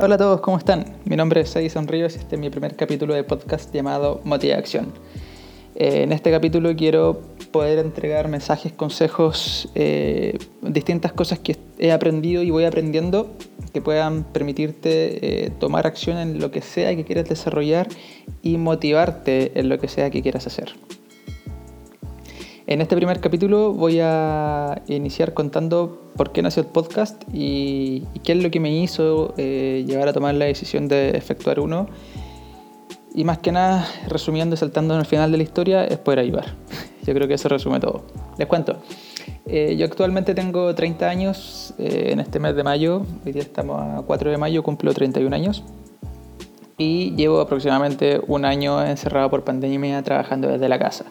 Hola a todos, ¿cómo están? Mi nombre es Edison Ríos y este es mi primer capítulo de podcast llamado Motiva Acción. Eh, en este capítulo quiero poder entregar mensajes, consejos, eh, distintas cosas que he aprendido y voy aprendiendo que puedan permitirte eh, tomar acción en lo que sea que quieras desarrollar y motivarte en lo que sea que quieras hacer. En este primer capítulo voy a iniciar contando por qué nació el podcast y, qué es lo que me hizo eh, llegar a tomar la decisión de efectuar uno. Y más que nada, resumiendo y saltando en el final de la historia, es poder ayudar. Yo creo que eso resume todo. Les cuento. Eh, yo actualmente tengo 30 años eh, en este mes de mayo. Hoy día estamos a 4 de mayo, cumplo 31 años. Y llevo aproximadamente un año encerrado por pandemia trabajando desde la casa.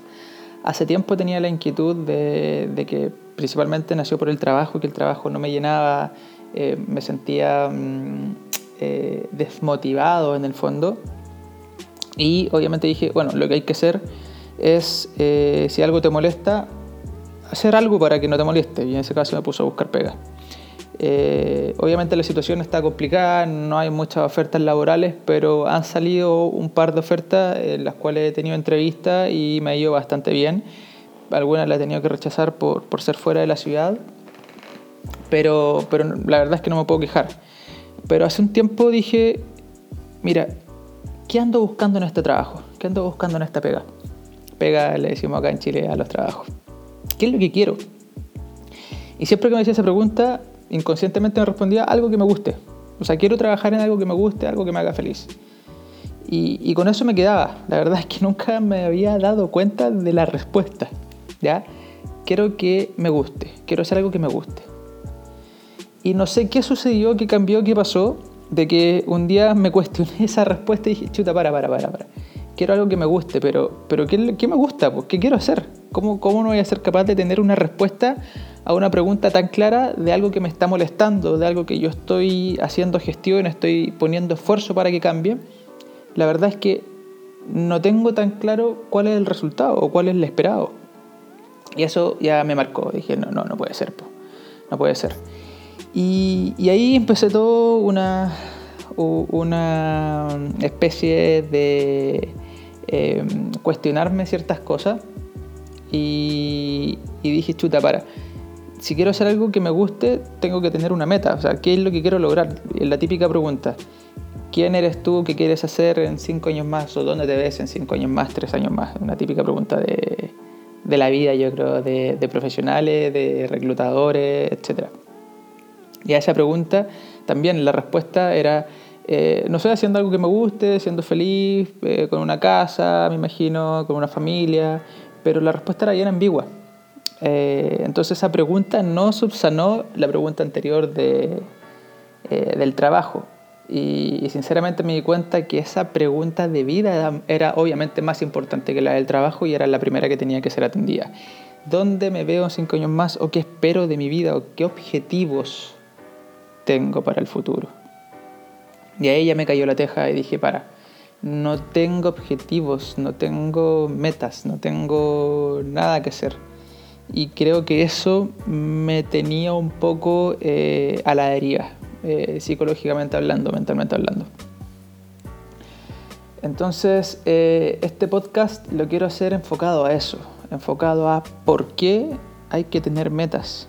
Hace tiempo tenía la inquietud de, que principalmente nació por el trabajo, que el trabajo no me llenaba, eh, me sentía mm, eh, desmotivado en el fondo. Y obviamente dije, bueno, lo que hay que hacer es, eh, si algo te molesta, hacer algo para que no te moleste. Y en ese caso me puse a buscar pega. Eh, obviamente la situación está complicada, no hay muchas ofertas laborales, pero han salido un par de ofertas en las cuales he tenido entrevistas y me ha ido bastante bien. Algunas las he tenido que rechazar por, ser fuera de la ciudad, pero, la verdad es que no me puedo quejar. Pero hace un tiempo dije, mira, ¿qué ando buscando en este trabajo? ¿Qué ando buscando en esta pega? Pega, le decimos acá en Chile a los trabajos. ¿Qué es lo que quiero? Y siempre que me hacía esa pregunta, inconscientemente me respondía algo que me guste. O sea, quiero trabajar en algo que me guste, algo que me haga feliz. Y, con eso me quedaba. La verdad es que nunca me había dado cuenta de la respuesta. ¿Ya? Quiero que me guste, quiero hacer algo que me guste. Y no sé qué sucedió, qué cambió, qué pasó, de que un día me cuestioné esa respuesta y dije, chuta, para, para, para, para. Quiero algo que me guste, pero, pero ¿qué, qué me gusta? Pues, ¿Qué quiero hacer? ¿Cómo, ¿Cómo no voy a ser capaz de tener una respuesta a una pregunta tan clara de algo que me está molestando, de algo que yo estoy haciendo gestión, estoy poniendo esfuerzo para que cambie, la verdad es que no tengo tan claro cuál es el resultado o cuál es el esperado. Y eso ya me marcó. Dije, no, no, no puede ser, no puede ser. Y, ahí empecé todo una, una especie de em, cuestionarme ciertas cosas y, y dije, chuta, para si quiero hacer algo que me guste, tengo que tener una meta. O sea, ¿qué es lo que quiero lograr? La típica pregunta. ¿Quién eres tú? ¿Qué quieres hacer en cinco años más? ¿O dónde te ves en cinco años más, tres años más? Una típica pregunta de, de la vida, yo creo, de, de, profesionales, de reclutadores, etc. Y a esa pregunta también la respuesta era, eh, no sé, haciendo algo que me guste, siendo feliz, eh, con una casa, me imagino, con una familia, pero la respuesta era bien ambigua. Eh, entonces esa pregunta no subsanó la pregunta anterior de, eh, del trabajo. Y, sinceramente me di cuenta que esa pregunta de vida era, obviamente más importante que la del trabajo y era la primera que tenía que ser atendida. ¿Dónde me veo en cinco años más? ¿O qué espero de mi vida? ¿O qué objetivos tengo para el futuro? Y ahí ya me cayó la teja y dije, para, no tengo objetivos, no tengo metas, no tengo nada que hacer y creo que eso me tenía un poco eh, a la deriva, eh, psicológicamente hablando, mentalmente hablando. Entonces, eh, este podcast lo quiero hacer enfocado a eso, enfocado a por qué hay que tener metas.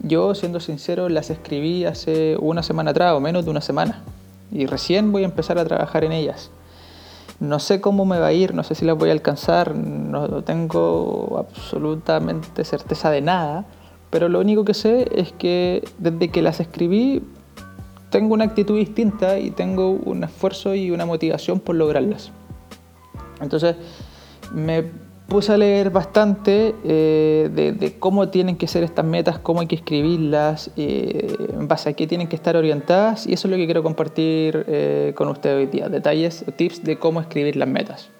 Yo, siendo sincero, las escribí hace una semana atrás o menos de una semana y recién voy a empezar a trabajar en ellas. No sé cómo me va a ir, no sé si las voy a alcanzar, no tengo absolutamente certeza de nada, pero lo único que sé es que desde que las escribí tengo una actitud distinta y tengo un esfuerzo y una motivación por lograrlas. Entonces me puse a leer bastante eh, de, cómo tienen que ser estas metas, cómo hay que escribirlas, eh, en base a qué tienen que estar orientadas y eso es lo que quiero compartir eh, con ustedes hoy día, detalles, tips de cómo escribir las metas.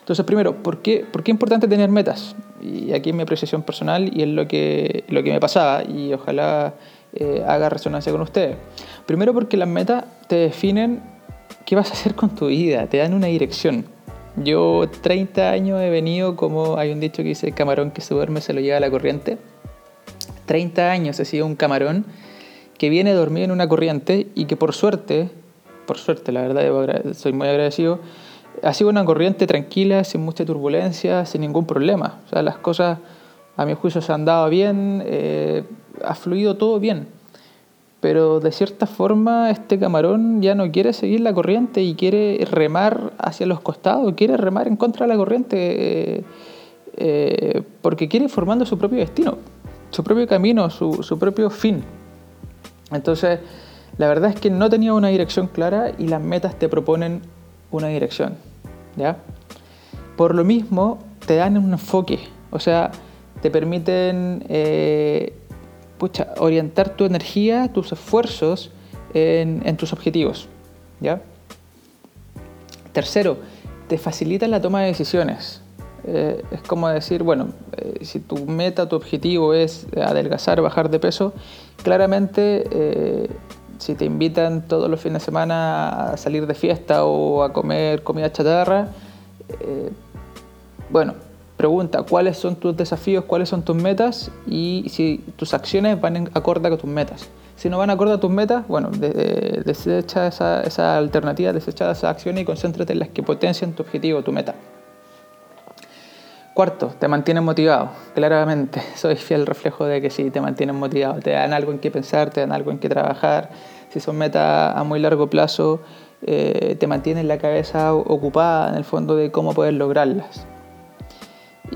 Entonces, primero, ¿por qué, ¿por qué es importante tener metas? Y aquí es mi apreciación personal y es lo que, lo que me pasaba y ojalá haga resonancia con ustedes. Primero porque las metas te definen qué vas a hacer con tu vida, te dan una dirección. Yo 30 años he venido, como hay un dicho que dice, camarón que se duerme se lo lleva a la corriente. 30 años he sido un camarón que viene dormido en una corriente y que por suerte por suerte, la verdad, soy muy agradecido, ha sido una corriente tranquila, sin mucha turbulencia, sin ningún problema. O sea, las cosas, a mi juicio, se han dado bien, eh, ha fluido todo bien. Pero de cierta forma, este camarón ya no quiere seguir la corriente y quiere remar hacia los costados, quiere remar en contra de la corriente, eh, eh, porque quiere ir formando su propio destino, su propio camino, su, su propio fin. Entonces, la verdad es que no tenía una dirección clara y las metas te proponen una dirección. ¿ya? Por lo mismo, te dan un enfoque, o sea, te permiten eh, orientar tu energía, tus esfuerzos en, tus objetivos. ¿ya? Tercero, te facilita la toma de decisiones. Eh, es como decir, bueno, eh, si tu meta, tu objetivo es adelgazar, bajar de peso, claramente si te invitan todos los fines de semana a salir de fiesta o a comer comida chatarra, eh, bueno, pregunta cuáles son tus desafíos, cuáles son tus metas y si tus acciones van en acorde con tus metas. Si no van acorde a tus metas, bueno, desecha esa, esa alternativa, desecha esa acción y concéntrate en las que potencian tu objetivo, tu meta. Cuarto, te mantienen motivado. Claramente, soy fiel reflejo de que sí, te mantienen motivado. Te dan algo en que pensar, te dan algo en que trabajar. Si son metas a muy largo plazo, eh, te mantienen la cabeza ocupada en el fondo de cómo poder lograrlas.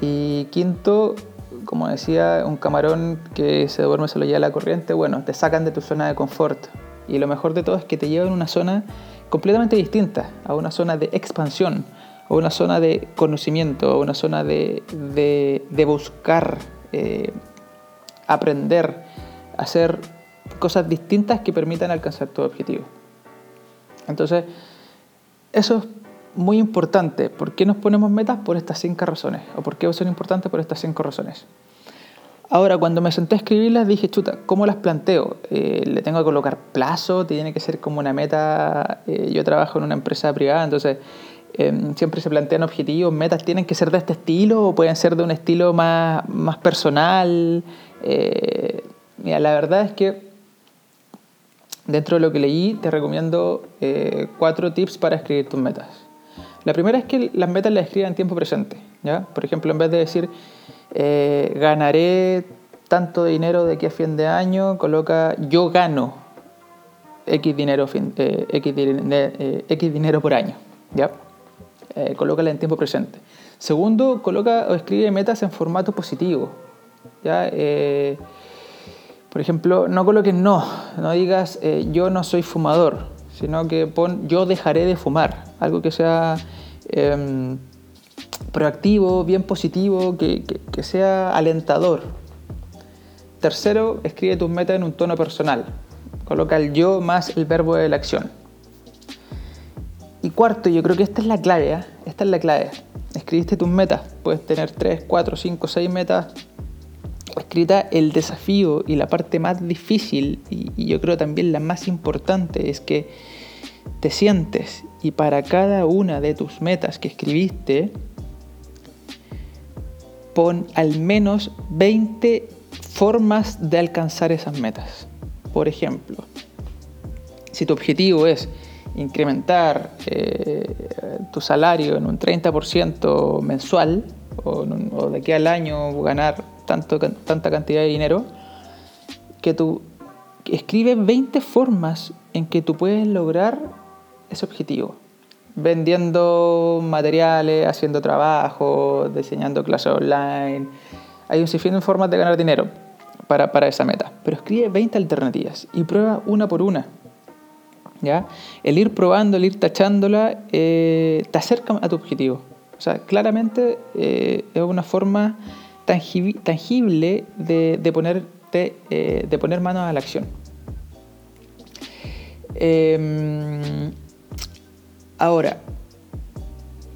Y quinto, como decía, un camarón que se duerme se lo lleva la corriente, bueno, te sacan de tu zona de confort. Y lo mejor de todo es que te llevan a una zona completamente distinta, a una zona de expansión o una zona de conocimiento, una zona de, buscar, eh, aprender, hacer cosas distintas que permitan alcanzar tu objetivo. Entonces, eso es muy importante. ¿Por qué nos ponemos metas? Por estas cinco razones. ¿O por qué son importantes? Por estas cinco razones. Ahora, cuando me senté a escribirlas, dije, chuta, ¿cómo las planteo? Eh, ¿Le tengo que colocar plazo? ¿Tiene que ser como una meta? Eh, yo trabajo en una empresa privada, entonces Em, siempre se plantean objetivos, metas, tienen que ser de este estilo o pueden ser de un estilo más, más personal. Eh, mira, la verdad es que dentro de lo que leí te recomiendo cuatro tips para escribir tus metas. La primera es que las metas las escriban en tiempo presente. ¿ya? Por ejemplo, en vez de decir eh, ganaré tanto dinero de aquí a fin de año, coloca yo gano X dinero, X, X dinero por año. ¿ya? eh, colócala en tiempo presente. Segundo, coloca o escribe metas en formato positivo. ¿ya? Eh, por ejemplo, no coloques no, no digas eh, yo no soy fumador, sino que pon yo dejaré de fumar, algo que sea em, proactivo, bien positivo, que, sea alentador. Tercero, escribe tus metas en un tono personal. Coloca el yo más el verbo de la acción. Y cuarto, yo creo que esta es la clave, ¿eh? esta es la clave. Escribiste tus metas, puedes tener 3, 4, 5, 6 metas escrita. El desafío y la parte más difícil, y, yo creo también la más importante, es que te sientes y para cada una de tus metas que escribiste, pon al menos 20 formas de alcanzar esas metas. Por ejemplo, si tu objetivo es incrementar eh, tu salario en un 30% mensual o, de aquí al año ganar tanto, tanta cantidad de dinero, que tú escribes 20 formas en que tú puedes lograr ese objetivo. Vendiendo materiales, haciendo trabajo, diseñando clases online. Hay un sinfín de formas de ganar dinero para, para esa meta. Pero escribe 20 alternativas y prueba una por una el ir probando, el ir tachándola, eh, te acerca a tu objetivo. O sea, claramente eh, es una forma tangible de, eh, de poner manos a la acción. Em, ahora,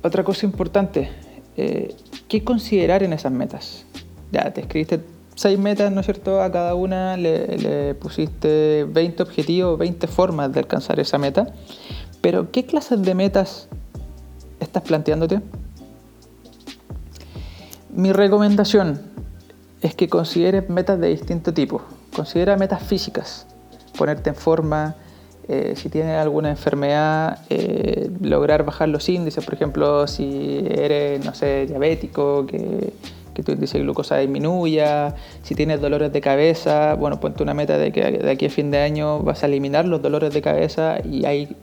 otra cosa importante, ¿qué considerar en esas metas? Ya, te escribiste seis metas, ¿no es cierto? A cada una le, pusiste 20 objetivos, 20 formas de alcanzar esa meta. Pero ¿qué clases de metas estás planteándote? Mi recomendación es que consideres metas de distinto tipo. Considera metas físicas, ponerte en forma, eh, si tienes alguna enfermedad, eh, lograr bajar los índices, por ejemplo, si eres, no sé, diabético, que, que tu índice de glucosa disminuya, si tienes dolores de cabeza, bueno, ponte una meta de que de aquí a fin de año vas a eliminar los dolores de cabeza y hay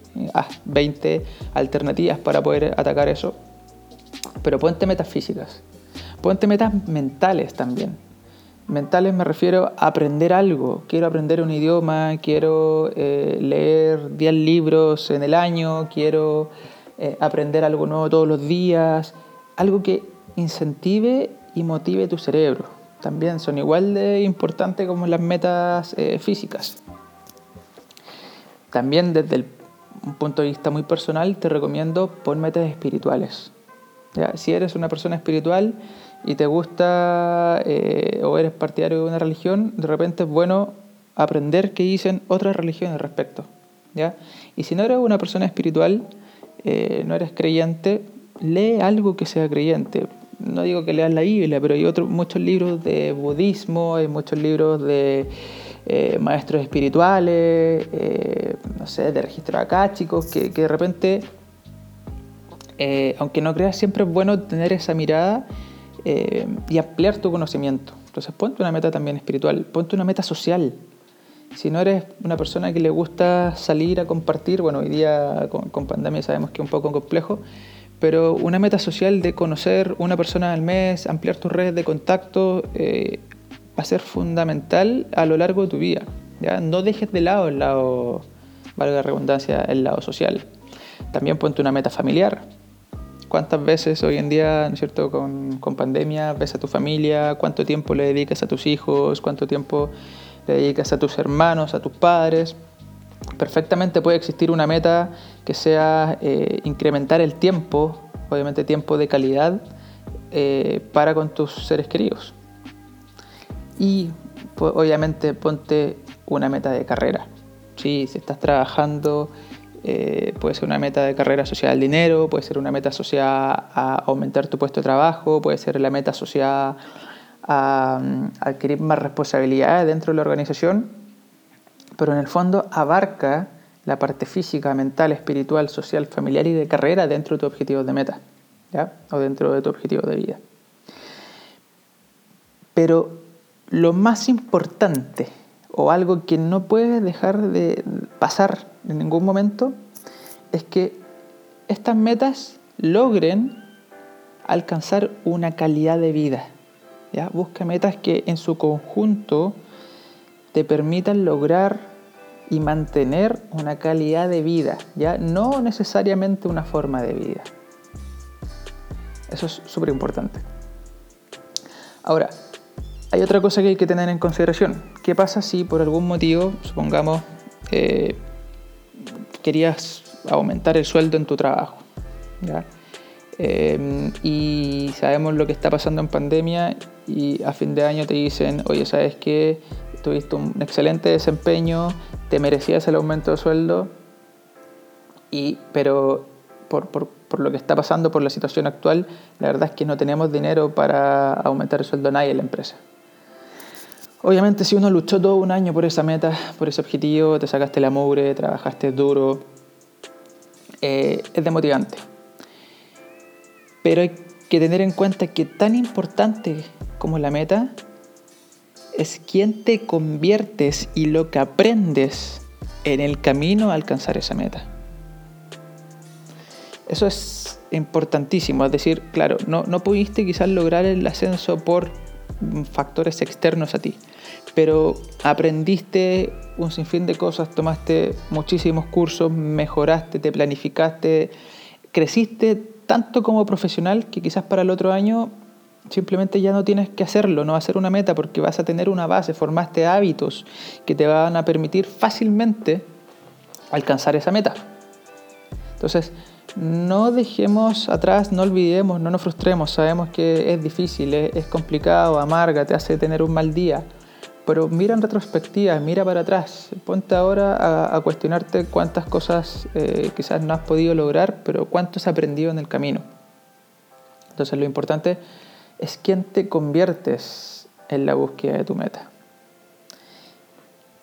20 eh, alternativas para poder atacar eso. Pero ponte metas físicas, ponte metas mentales también Mentales me refiero a aprender algo. Quiero aprender un idioma, quiero eh, leer 10 libros en el año, quiero eh, aprender algo nuevo todos los días. Algo que incentive y motive tu cerebro. También son igual de importantes como las metas eh, físicas. También desde el un punto de vista muy personal te recomiendo pon metas espirituales. Si eres una persona espiritual, y te gusta eh, o eres partidario de una religión, de repente es bueno aprender qué dicen otras religiones al respecto. ¿ya? Y si no eres una persona espiritual, eh, no eres creyente, lee algo que sea creyente. No digo que leas la Biblia, pero hay otros, muchos libros de budismo, hay muchos libros de eh, maestros espirituales, no sé, de registros akáshicos, que, que de repente, aunque no creas, siempre es bueno tener esa mirada eh, y ampliar tu conocimiento. Entonces ponte una meta también espiritual, ponte una meta social. Si no eres una persona que le gusta salir a compartir, bueno, hoy día con, pandemia sabemos que es un poco complejo, pero una meta social de conocer una persona al mes, ampliar tus redes de contacto, eh, va a ser fundamental a lo largo de tu vida. No dejes de lado el lado, valga la redundancia, el lado social. También ponte una meta familiar. ¿Cuántas veces hoy en día, ¿no es cierto?, con, con, pandemia, ves a tu familia, cuánto tiempo le dedicas a tus hijos, cuánto tiempo le dedicas a tus hermanos, a tus padres. Perfectamente puede existir una meta que sea eh, incrementar el tiempo, obviamente tiempo de calidad, eh, para con tus seres queridos. Y pues, obviamente ponte una meta de carrera. ¿sí? Si estás trabajando eh, puede ser una meta de carrera asociada al dinero, puede ser una meta asociada a aumentar tu puesto de trabajo, puede ser la meta asociada a, mm, adquirir más responsabilidades dentro de la organización, pero en el fondo abarca la parte física, mental, espiritual, social, familiar y de carrera dentro de tu objetivo de meta, ¿ya? o dentro de tu objetivo de vida. Pero lo más importante, o algo que no puedes dejar de pasar en ningún momento es que estas metas logren alcanzar una calidad de vida. ¿ya? Busca metas que en su conjunto te permitan lograr y mantener una calidad de vida, ¿ya? no necesariamente una forma de vida. Eso es súper importante. Ahora, hay otra cosa que hay que tener en consideración. ¿Qué pasa si por algún motivo, supongamos, eh, querías aumentar el sueldo en tu trabajo. Em, y sabemos lo que está pasando en pandemia y a fin de año te dicen, oye, ¿sabes qué? Tuviste un excelente desempeño, te merecías el aumento de sueldo, y, pero por, lo que está pasando, por la situación actual, la verdad es que no tenemos dinero para aumentar el sueldo a en la empresa. Obviamente si uno luchó todo un año por esa meta, por ese objetivo, te sacaste la mugre, trabajaste duro, eh, es demotivante. Pero hay que tener en cuenta que tan importante como la meta es quién te conviertes y lo que aprendes en el camino a alcanzar esa meta. Eso es importantísimo, es decir, claro, no, no pudiste quizás lograr el ascenso por factores externos a ti, pero aprendiste un sinfín de cosas, tomaste muchísimos cursos, mejoraste, te planificaste, creciste tanto como profesional que quizás para el otro año simplemente ya no tienes que hacerlo, no ser una meta porque vas a tener una base, formaste hábitos que te van a permitir fácilmente alcanzar esa meta. Entonces, no dejemos atrás, no olvidemos, no nos frustremos, sabemos que es difícil, es, complicado, amarga, te hace tener un mal día, pero mira en retrospectiva, mira para atrás, ponte ahora a, cuestionarte cuántas cosas eh, quizás no has podido lograr, pero cuánto has aprendido en el camino. Entonces lo importante es quién te conviertes en la búsqueda de tu meta.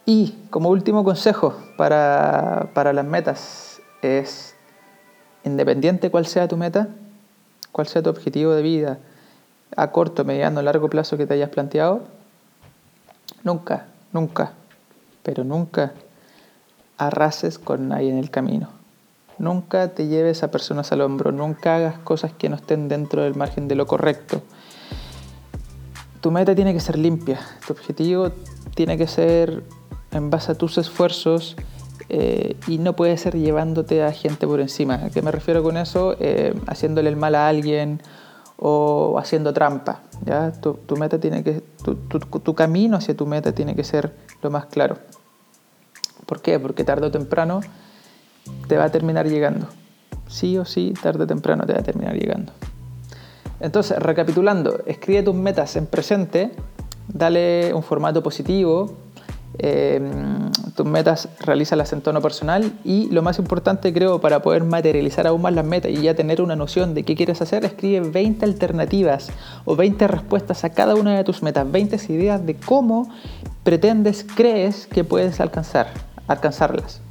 Y como último consejo para, para las metas es, independiente cuál sea tu meta, cuál sea tu objetivo de vida, a corto, mediano, largo plazo que te hayas planteado, nunca, nunca, pero nunca arrases con nadie en el camino. Nunca te lleves a personas al hombro, nunca hagas cosas que no estén dentro del margen de lo correcto. Tu meta tiene que ser limpia, tu objetivo tiene que ser en base a tus esfuerzos eh, y no puede ser llevándote a gente por encima. ¿A qué me refiero con eso? Eh, haciéndole el mal a alguien o haciendo trampa. ¿ya? Tu, meta tiene que, tu, camino hacia tu meta tiene que ser lo más claro. ¿Por qué? Porque tarde o temprano te va a terminar llegando. Sí o sí, tarde o temprano te va a terminar llegando. Entonces, recapitulando, escribe tus metas en presente, dale un formato positivo, Em, tus metas realízalas en tono personal y lo más importante creo para poder materializar aún más las metas y ya tener una noción de qué quieres hacer, escribe 20 alternativas o 20 respuestas a cada una de tus metas, 20 ideas de cómo pretendes, crees que puedes alcanzar, alcanzarlas.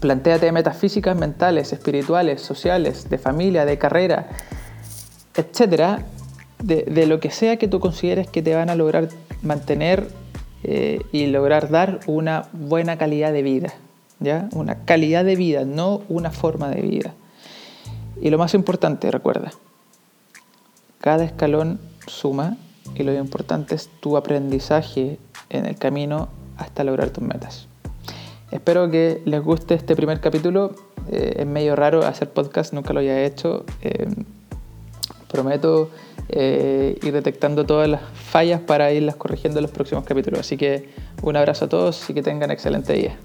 Plantéate metas físicas, mentales, espirituales, sociales, de familia, de carrera, etcétera, de, de lo que sea que tú consideres que te van a lograr mantener eh, y lograr dar una buena calidad de vida, ¿ya? Una calidad de vida, no una forma de vida. Y lo más importante, recuerda, cada escalón suma y lo importante es tu aprendizaje en el camino hasta lograr tus metas. Espero que les guste este primer capítulo. Eh, es medio raro hacer podcast, nunca lo haya hecho. Eh, prometo eh, ir detectando todas las fallas para irlas corrigiendo en los próximos capítulos. Así que un abrazo a todos y que tengan excelente día.